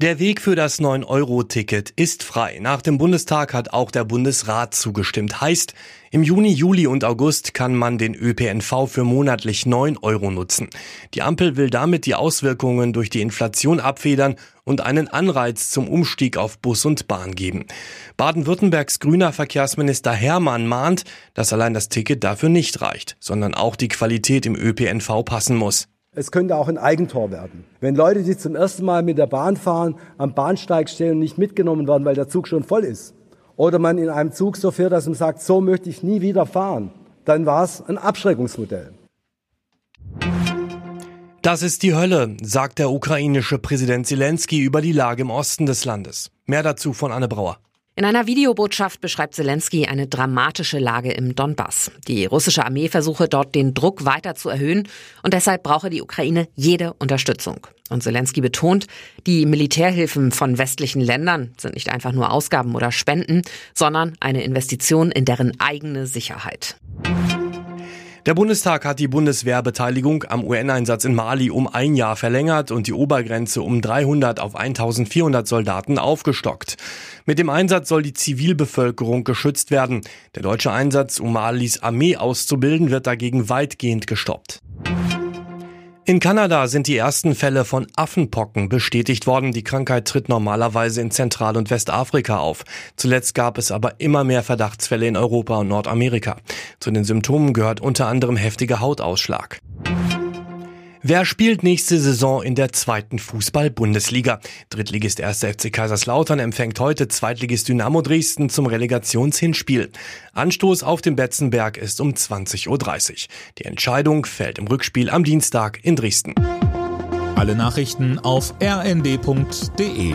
Der Weg für das 9-Euro-Ticket ist frei. Nach dem Bundestag hat auch der Bundesrat zugestimmt. Heißt, im Juni, Juli und August kann man den ÖPNV für monatlich 9 Euro nutzen. Die Ampel will damit die Auswirkungen durch die Inflation abfedern und einen Anreiz zum Umstieg auf Bus und Bahn geben. Baden-Württembergs grüner Verkehrsminister Hermann mahnt, dass allein das Ticket dafür nicht reicht, sondern auch die Qualität im ÖPNV passen muss. Es könnte auch ein Eigentor werden. Wenn Leute, die zum ersten Mal mit der Bahn fahren, am Bahnsteig stehen und nicht mitgenommen werden, weil der Zug schon voll ist, oder man in einem Zug so fährt, dass man sagt, so möchte ich nie wieder fahren, dann war es ein Abschreckungsmodell. Das ist die Hölle, sagt der ukrainische Präsident Zelensky über die Lage im Osten des Landes. Mehr dazu von Anne Brauer. In einer Videobotschaft beschreibt Zelensky eine dramatische Lage im Donbass. Die russische Armee versuche dort den Druck weiter zu erhöhen und deshalb brauche die Ukraine jede Unterstützung. Und Zelensky betont, die Militärhilfen von westlichen Ländern sind nicht einfach nur Ausgaben oder Spenden, sondern eine Investition in deren eigene Sicherheit. Der Bundestag hat die Bundeswehrbeteiligung am UN-Einsatz in Mali um ein Jahr verlängert und die Obergrenze um 300 auf 1400 Soldaten aufgestockt. Mit dem Einsatz soll die Zivilbevölkerung geschützt werden. Der deutsche Einsatz, um Malis Armee auszubilden, wird dagegen weitgehend gestoppt. In Kanada sind die ersten Fälle von Affenpocken bestätigt worden. Die Krankheit tritt normalerweise in Zentral- und Westafrika auf. Zuletzt gab es aber immer mehr Verdachtsfälle in Europa und Nordamerika. Zu den Symptomen gehört unter anderem heftiger Hautausschlag. Wer spielt nächste Saison in der zweiten Fußball-Bundesliga? Drittligist 1. FC Kaiserslautern empfängt heute Zweitligist Dynamo Dresden zum Relegationshinspiel. Anstoß auf dem Betzenberg ist um 20.30 Uhr. Die Entscheidung fällt im Rückspiel am Dienstag in Dresden. Alle Nachrichten auf rnd.de